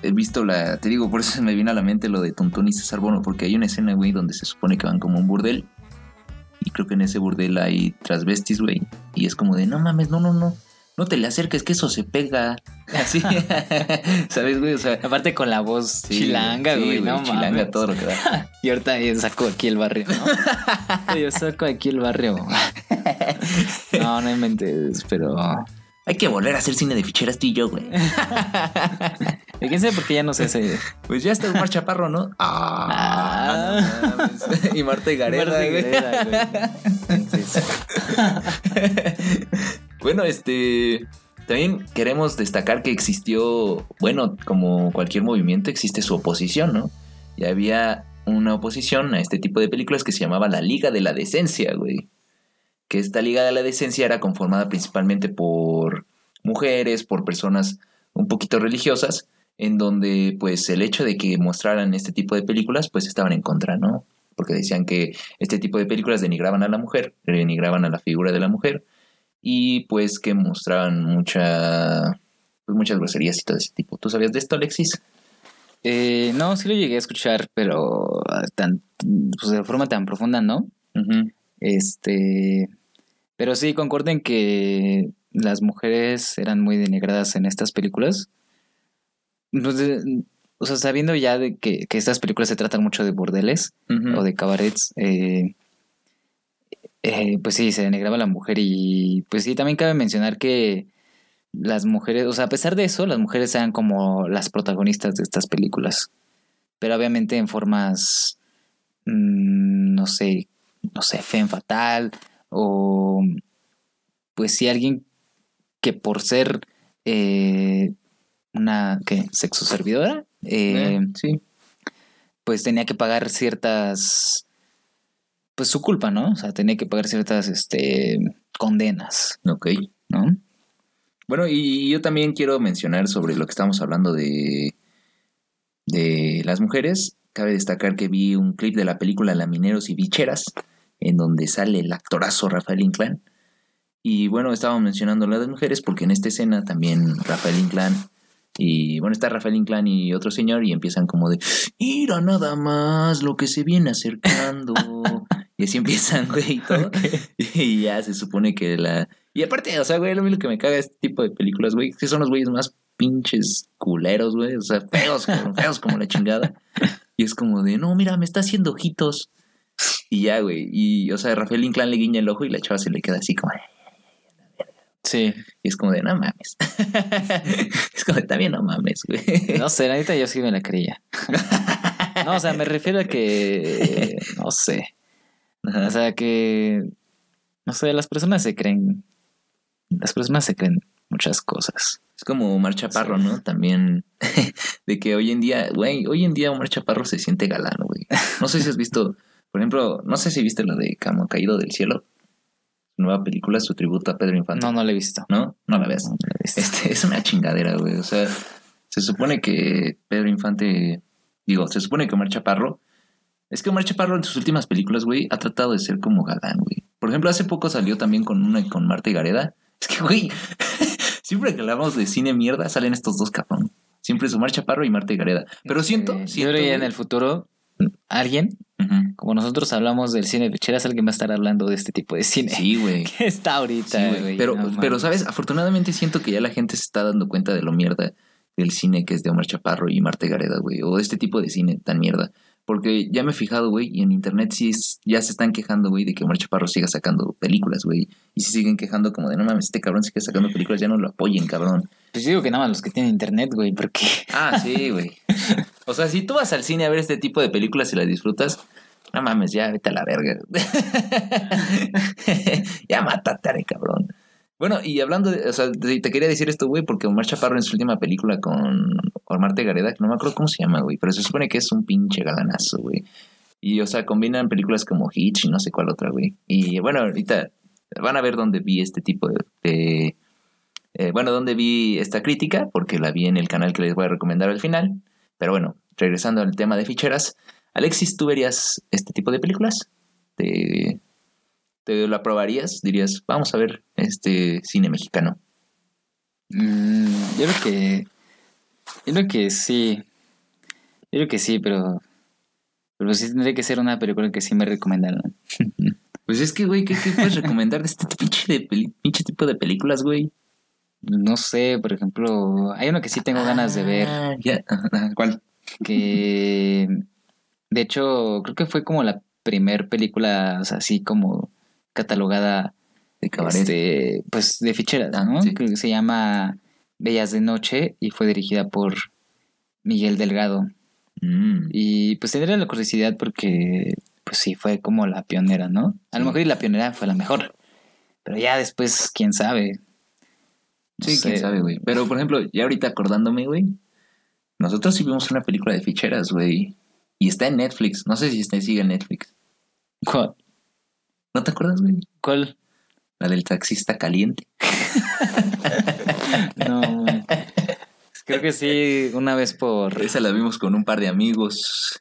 Speaker 1: he visto la, te digo, por eso me viene a la mente lo de Tontón y César Bono, porque hay una escena, güey, donde se supone que van como un burdel. Y creo que en ese burdel hay transvestis, güey. Y es como de, no mames, no, no, no. No te le acerques, que eso se pega. Así. ¿Sabes, güey? O sea,
Speaker 2: Aparte con la voz
Speaker 1: sí,
Speaker 2: chilanga,
Speaker 1: sí,
Speaker 2: güey, no
Speaker 1: chilanga,
Speaker 2: mames.
Speaker 1: todo lo que da.
Speaker 2: Y ahorita saco aquí el barrio, ¿no? yo saco aquí el barrio. No, no inventes, pero...
Speaker 1: Hay que volver a hacer cine de ficheras tú y yo, güey.
Speaker 2: ¿Y quién sabe por qué ya no sé ese...
Speaker 1: Pues ya está Omar Chaparro, ¿no? Ah,
Speaker 2: Ah.
Speaker 1: no mames. y Marta y Gareda,
Speaker 2: Marta
Speaker 1: güey.
Speaker 2: Gareda, güey. Entonces,
Speaker 1: bueno, este. También queremos destacar que existió, bueno, como cualquier movimiento, existe su oposición, ¿no? Y había una oposición a este tipo de películas que se llamaba la Liga de la Decencia, güey. Que esta Liga de la Decencia era conformada principalmente por mujeres, por personas un poquito religiosas, en donde pues el hecho de que mostraran este tipo de películas pues estaban en contra, ¿no? Porque decían que este tipo de películas denigraban a la mujer, denigraban a la figura de la mujer y pues que mostraban mucha pues, muchas groserías y todo ese tipo. ¿Tú sabías de esto, Alexis?
Speaker 2: eh, no, sí lo llegué a escuchar, pero tan, pues de forma tan profunda, ¿no? Este... Pero sí, concuerdo en que las mujeres eran muy denigradas en estas películas. Pues, de- o sea, sabiendo ya de que, que estas películas se tratan mucho de bordeles, o de cabarets, eh, eh, pues sí, se denigraba a la mujer y pues sí, también cabe mencionar que las mujeres, o sea, a pesar de eso, las mujeres eran como las protagonistas de estas películas, pero obviamente en formas, mm, no sé, no sé, femme fatal o pues sí alguien que por ser eh, una, ¿qué? Sexo servidora, eh,
Speaker 1: Eh, sí.
Speaker 2: pues tenía que pagar ciertas pues su culpa, ¿no? O sea, tenía que pagar ciertas este condenas,
Speaker 1: Ok.
Speaker 2: ¿no?
Speaker 1: Bueno, y yo también quiero mencionar sobre lo que estamos hablando de, de las mujeres. Cabe destacar que vi un clip de la película Lamineros y Bicheras, en donde sale el actorazo Rafael Inclán. Y bueno, estábamos mencionando la de mujeres porque en esta escena también Rafael Inclán y bueno, está Rafael Inclán y otro señor y empiezan como de, ¡Ira nada más lo que se viene acercando! y así empiezan, güey, y todo. Y ya se supone que la... Y aparte, o sea, güey, lo mismo que me caga este tipo de películas, güey, que son los güeyes más pinches culeros, güey, o sea, feos, feos como la chingada. Y es como de, no, mira, me está haciendo ojitos. Y ya, güey, y, o sea, Rafael Inclán le guiña el ojo y la chava se le queda así como...
Speaker 2: Sí.
Speaker 1: Y es como de, no mames. es como de, también no mames, güey.
Speaker 2: No sé, la neta yo sí me la creía. No, o sea, me refiero a que no sé.
Speaker 1: Ajá.
Speaker 2: O sea que no sé, las personas se creen las personas se creen muchas cosas.
Speaker 1: Es como Omar Chaparro, ¿no? También de que hoy en día, güey, hoy en día Omar Chaparro se siente galán, güey. No sé si has visto, por ejemplo, no sé si viste la de Camo Caído del Cielo. Nueva película, su tributo a Pedro Infante.
Speaker 2: No, no la he visto.
Speaker 1: ¿No? No la ves.
Speaker 2: No, la he visto.
Speaker 1: Este, es una chingadera, güey. O sea, se supone que Pedro Infante, digo, se supone que Omar Chaparro, es que Omar Chaparro en sus últimas películas, güey, ha tratado de ser como galán, güey. Por ejemplo, hace poco salió también con una con Marta y Gareda. Es que, güey, siempre que hablamos de cine mierda, salen estos dos cabrón. Siempre es Omar Chaparro y Marta Gareda. Pero siento,
Speaker 2: Eh,
Speaker 1: siento
Speaker 2: yo creo que en el futuro, alguien, como nosotros hablamos del cine de ficheras, alguien va a estar hablando de este tipo de cine.
Speaker 1: Sí, güey.
Speaker 2: Que está ahorita,
Speaker 1: Sí, güey.
Speaker 2: güey.
Speaker 1: Pero,
Speaker 2: no
Speaker 1: pero. ¿sabes? Afortunadamente siento que ya la gente se está dando cuenta de lo mierda del cine que es de Omar Chaparro y Marta Gareda, güey. O de este tipo de cine tan mierda. Porque ya me he fijado, güey, y en internet sí es- ya se están quejando, güey, de que Omar Chaparro siga sacando películas, güey. Y se siguen quejando como de, no mames, este cabrón sigue sacando películas, ya no lo apoyen, cabrón.
Speaker 2: Pues digo que nada más los que tienen internet, güey, porque
Speaker 1: Ah, sí, güey. O sea, si tú vas al cine a ver este tipo de películas y las disfrutas, no mames, ya vete a la verga. ya mátate, cabrón. Bueno, y hablando de, o sea, te quería decir esto, güey, porque Omar Chaparro en su última película con Omar Gareda, que no me acuerdo cómo se llama, güey, pero se supone que es un pinche galanazo, güey. Y, o sea, combinan películas como Hitch y no sé cuál otra, güey. Y, bueno, ahorita van a ver dónde vi este tipo de... de- eh, bueno, dónde vi esta crítica, porque la vi en el canal que les voy a recomendar al final. Pero bueno, regresando al tema de ficheras, Alexis, ¿tú verías este tipo de películas? ¿Te, te lo aprobarías? Dirías, vamos a ver este cine mexicano.
Speaker 2: mm, yo creo que yo creo que sí. Yo creo que sí, pero pero sí tendría que ser una película que sí me recomendaron.
Speaker 1: Pues es que, güey, ¿qué, qué puedes recomendar de este pinche, de peli- pinche tipo de películas, güey?
Speaker 2: No sé, por ejemplo, hay uno que sí tengo ganas de ver
Speaker 1: Ah, ya. Ajá, ¿Cuál?
Speaker 2: que de hecho creo que fue como la primer película o sea, así como catalogada
Speaker 1: De cabaret.
Speaker 2: este, pues de ficheras,
Speaker 1: Ah,
Speaker 2: ¿no?
Speaker 1: sí.
Speaker 2: Que se llama Bellas de Noche y fue dirigida por Miguel Delgado.
Speaker 1: Mm.
Speaker 2: Y pues tendría la curiosidad porque, pues sí, fue como la pionera, ¿no? A lo mejor y la pionera fue la mejor. Pero ya después, quién sabe. No
Speaker 1: Sí, quién sabe, güey. Pero, por ejemplo, ya ahorita acordándome, güey, nosotros sí vimos una película de ficheras, güey. Y está en Netflix. No sé si está, sigue en Netflix.
Speaker 2: ¿Cuál?
Speaker 1: ¿No te acuerdas, güey?
Speaker 2: cuál?
Speaker 1: La del taxista caliente.
Speaker 2: No, güey. Creo que sí, una vez por...
Speaker 1: Esa la vimos con un par de amigos.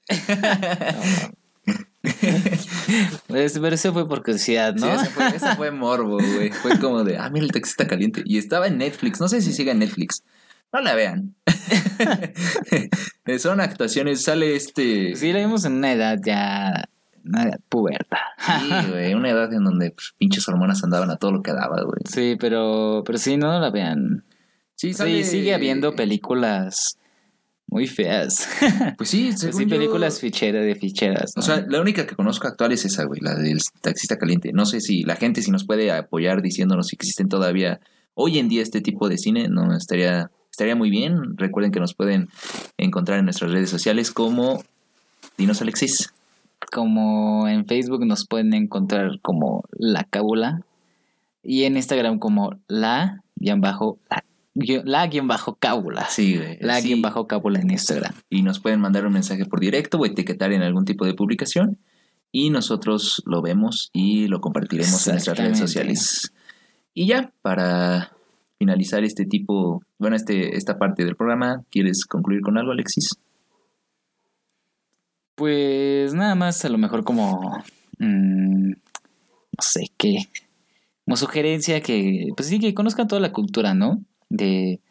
Speaker 2: Pues, Pero eso fue por curiosidad, ¿no?
Speaker 1: Sí, esa fue, esa fue morbo, güey. Fue como de, ah, mira, el taxista caliente. Y estaba en Netflix. No sé si sigue en Netflix. No la vean. Son actuaciones. Sale este.
Speaker 2: Sí, la vimos en una edad ya... Una edad puberta.
Speaker 1: Sí, güey. Una edad en donde pues, pinches hormonas andaban a todo lo que daba, güey.
Speaker 2: Sí, pero, pero sí, no la vean.
Speaker 1: Sí,
Speaker 2: Sí, sigue habiendo películas muy feas.
Speaker 1: Pues sí,
Speaker 2: Pues sí,
Speaker 1: yo-
Speaker 2: películas ficheras de ficheras.
Speaker 1: O sea, la única que conozco actual es esa, güey, la del taxista caliente. No sé si la gente si nos puede apoyar diciéndonos si existen todavía hoy en día este tipo de cine, no estaría estaría muy bien. Recuerden que nos pueden encontrar en nuestras redes sociales como Dinos Alexis.
Speaker 2: Como en Facebook nos pueden encontrar como La Cábula y en Instagram como la guion bajo la, la guion bajo cábula.
Speaker 1: Sí, güey.
Speaker 2: La
Speaker 1: sí.
Speaker 2: guion bajo cábula en Instagram.
Speaker 1: Y nos pueden mandar un mensaje por directo o etiquetar en algún tipo de publicación y nosotros lo vemos y lo compartiremos en nuestras redes sociales. Y ya, para finalizar este tipo, bueno, este, esta parte del programa, ¿quieres concluir con algo, Alexis?
Speaker 2: Pues nada más a lo mejor como mm, no sé qué. Como sugerencia que, pues sí, que conozcan toda la cultura, ¿no? De,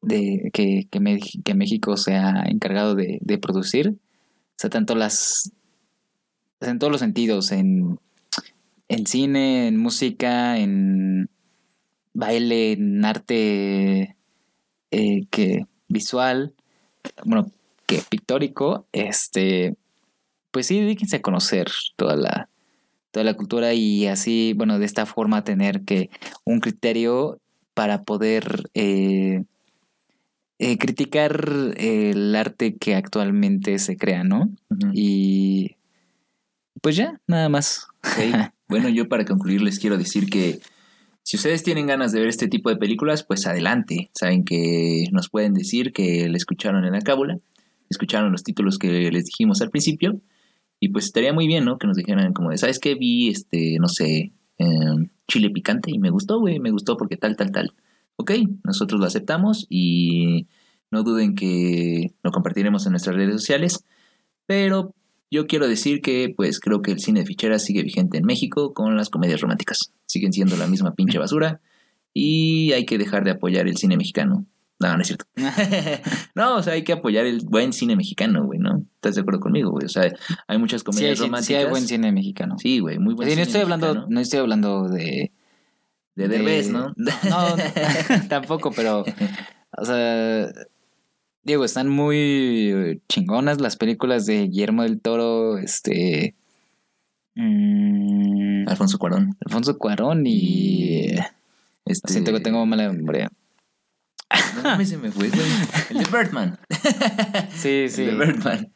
Speaker 2: de que, que, México se ha encargado de, de producir. O sea, tanto las. en todos los sentidos, en, en cine, en música, en baile, en arte eh, que visual, bueno, que pictórico, este, pues sí, dedíquense a conocer toda la, toda la cultura y así, bueno, de esta forma tener que un criterio para poder eh, eh, criticar el arte que actualmente se crea, ¿no? Y pues ya, nada más.
Speaker 1: Bueno, yo para concluir les quiero decir que si ustedes tienen ganas de ver este tipo de películas, pues adelante. Saben que nos pueden decir que la escucharon en la cábula, escucharon los títulos que les dijimos al principio, y pues estaría muy bien, ¿no? Que nos dijeran como de, ¿sabes qué? Vi, este, no sé, em, chile picante y me gustó, güey, me gustó porque tal, tal, tal. Ok, nosotros lo aceptamos y no duden que lo compartiremos en nuestras redes sociales, pero yo quiero decir que pues creo que el cine de ficheras sigue vigente en México con las comedias románticas. Siguen siendo la misma pinche basura y hay que dejar de apoyar el cine mexicano. No, no es cierto. no, o sea, hay que apoyar el buen cine mexicano, güey, ¿no? ¿Estás de acuerdo conmigo, güey? O sea, hay muchas
Speaker 2: Sí,
Speaker 1: comedias
Speaker 2: hay, sí,
Speaker 1: románticas.
Speaker 2: sí hay buen cine mexicano.
Speaker 1: Sí, güey, muy buen
Speaker 2: Sí, no
Speaker 1: cine
Speaker 2: estoy hablando, no estoy hablando de.
Speaker 1: De Derbez, ¿no?
Speaker 2: No, no, tampoco, pero. O sea. Diego, están muy chingonas las películas de Guillermo del Toro, este. mm,
Speaker 1: Alfonso Cuarón.
Speaker 2: Alfonso Cuarón y.
Speaker 1: Este...
Speaker 2: Siento que tengo mala memoria.
Speaker 1: No mames, se me fue. El de Birdman.
Speaker 2: Sí, sí.
Speaker 1: El de Birdman.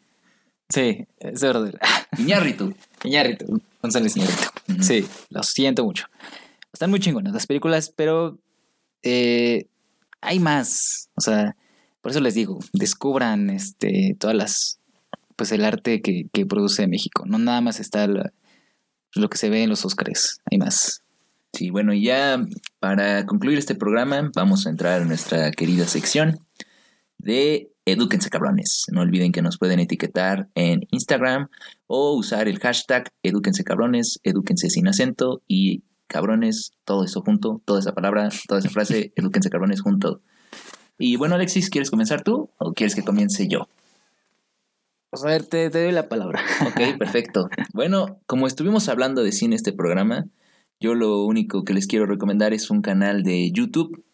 Speaker 2: Sí, es verdad.
Speaker 1: Iñárritu.
Speaker 2: Iñárritu, González Iñárritu. Sí, lo siento mucho. Están muy chingonas las películas, pero eh, hay más. O sea, por eso les digo, descubran este, todas las, pues el arte que, que produce México. No nada más está la- lo que se ve en los Óscares, hay más.
Speaker 1: Sí, bueno, y ya para concluir este programa, vamos a entrar en nuestra querida sección de Edúquense Cabrones. No olviden que nos pueden etiquetar en Instagram o usar el hashtag Edúquense Cabrones, Edúquense sin acento y cabrones, todo eso junto, toda esa palabra, toda esa frase, Edúquense Cabrones junto. Y bueno, Alexis, ¿quieres comenzar tú o quieres que comience yo?
Speaker 2: Pues a ver, te, te doy la palabra.
Speaker 1: Ok, perfecto. Bueno, como estuvimos hablando de cine este programa, yo lo único que les quiero recomendar es un canal de YouTube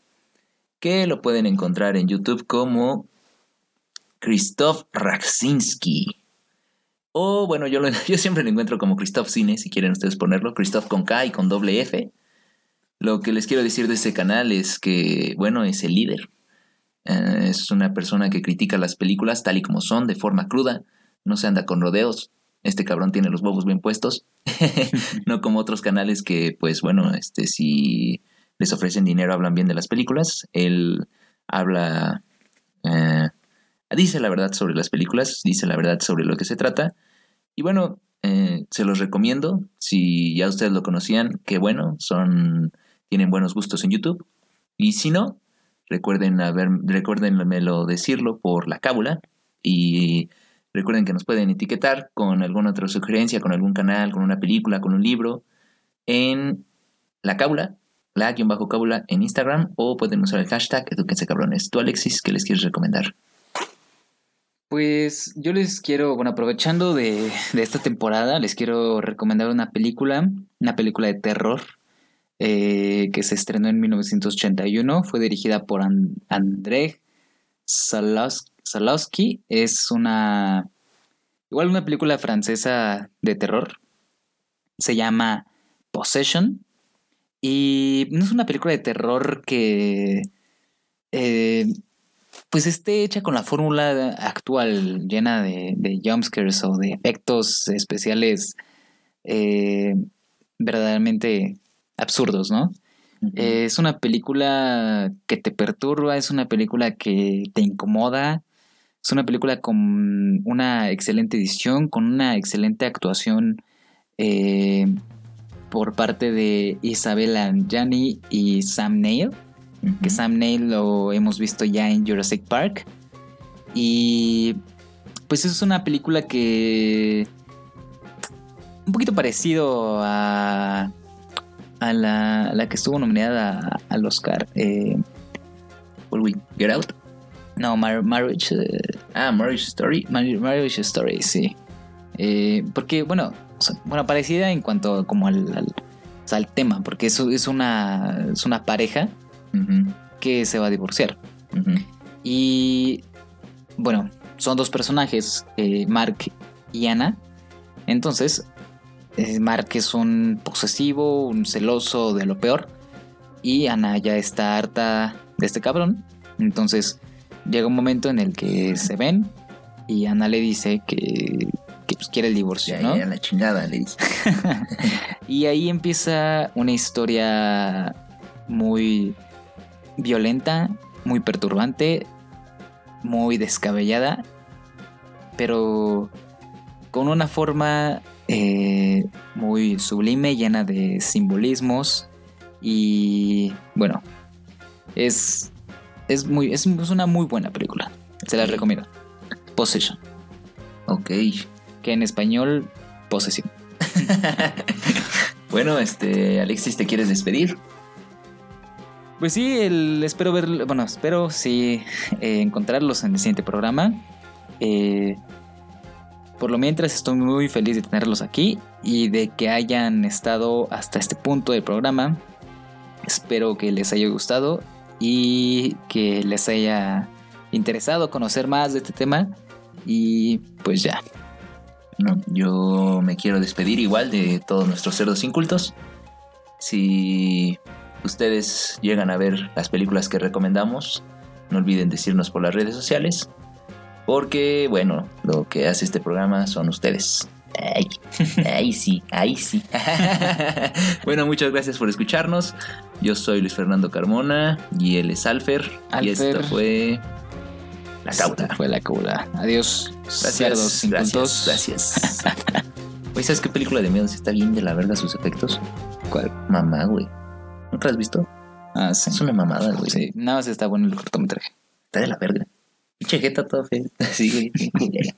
Speaker 1: que lo pueden encontrar en YouTube como Krzysztof Raksinski. O bueno, yo, lo- yo siempre lo encuentro como Christoph Cine, si quieren ustedes ponerlo, Christoph con K y con doble F. Lo que les quiero decir de ese canal es que, bueno, es el líder. Eh, es una persona que critica las películas tal y como son, de forma cruda, no se anda con rodeos. Este cabrón tiene los huevos bien puestos. no como otros canales que, pues bueno, este, si les ofrecen dinero hablan bien de las películas. Él habla, eh, dice la verdad sobre las películas, dice la verdad sobre lo que se trata. Y bueno, eh, se los recomiendo. Si ya ustedes lo conocían, qué bueno, son, tienen buenos gustos en YouTube. Y si no, recuerden haber, recuérdenmelo decirlo por la cábula. Y recuerden que nos pueden etiquetar con alguna otra sugerencia, con algún canal, con una película, con un libro, en la cábula, la guion bajo cábula en Instagram, o pueden usar el hashtag Eduquense Cabrones. Tú, Alexis, ¿qué les quieres recomendar?
Speaker 2: Pues yo les quiero, bueno, aprovechando de, de esta temporada, les quiero recomendar una película, una película de terror eh, que se estrenó en 1981. Fue dirigida por An- Andrzej Salaus- Salowski. Es una, igual una película francesa de terror. Se llama Possession. Y no es una película de terror que... eh, pues esté hecha con la fórmula actual, llena de, de jumpscares o de efectos especiales eh, verdaderamente absurdos, ¿no? Eh, es una película que te perturba, es una película que te incomoda, es una película con una excelente edición, con una excelente actuación eh, por parte de Isabella Gianni y Sam Neill que Sam Neill lo hemos visto ya en Jurassic Park. Y pues es una película que... Un poquito parecido a, a, la, la que estuvo nominada al Oscar. Eh,
Speaker 1: What we- Get Out.
Speaker 2: No, Mar- Marriage, eh,
Speaker 1: Ah, Marriage Story.
Speaker 2: Mar- Marriage Story, sí. Eh, porque, bueno, o sea, bueno, parecida en cuanto como al, al, o sea, al tema, porque es, es, una, es una pareja que se va a divorciar. Y bueno, son dos personajes, eh, Mark y Ana. Entonces, Mark es un posesivo, un celoso de lo peor. Y Ana ya está harta de este cabrón. Entonces, llega un momento en el que se ven y Ana le dice que, que, pues, quiere el divorcio,
Speaker 1: Ya,
Speaker 2: ¿no?
Speaker 1: ya, la chingada, le dice.
Speaker 2: Y ahí empieza una historia muy violenta, muy perturbante, muy descabellada, pero con una forma eh, muy sublime, llena de simbolismos y bueno, es, es, muy, es, es una muy buena película, se la recomiendo. Possession,
Speaker 1: Ok.
Speaker 2: que en español, posesión.
Speaker 1: bueno, este, Alexis, ¿te quieres despedir?
Speaker 2: Pues sí, el, espero ver, bueno, espero sí eh, encontrarlos en el siguiente programa. Eh, por lo mientras estoy muy feliz de tenerlos aquí y de que hayan estado hasta este punto del programa. Espero que les haya gustado y que les haya interesado conocer más de este tema. Y pues ya.
Speaker 1: No, yo me quiero despedir igual de todos nuestros cerdos incultos. Si ustedes llegan a ver las películas que recomendamos, no olviden decirnos por las redes sociales. Porque, bueno, lo que hace este programa son ustedes. Ay, ay sí, ay sí. bueno, muchas gracias por escucharnos. Yo soy Luis Fernando Carmona y él es Alfer. Y esto fue La Cauda.
Speaker 2: Fue la caula. Adiós.
Speaker 1: Gracias,
Speaker 2: cerdos
Speaker 1: gracias, gracias. Oye, ¿sabes qué película de miedo está bien de la verga sus efectos?
Speaker 2: ¿Cuál?
Speaker 1: Mamá, güey. ¿Nunca la has visto?
Speaker 2: Ah, sí.
Speaker 1: Es una mamada, güey.
Speaker 2: Sí, nada más está bueno el cortometraje.
Speaker 1: Está de la verga. Pinche jeta todo feo. Sí, güey.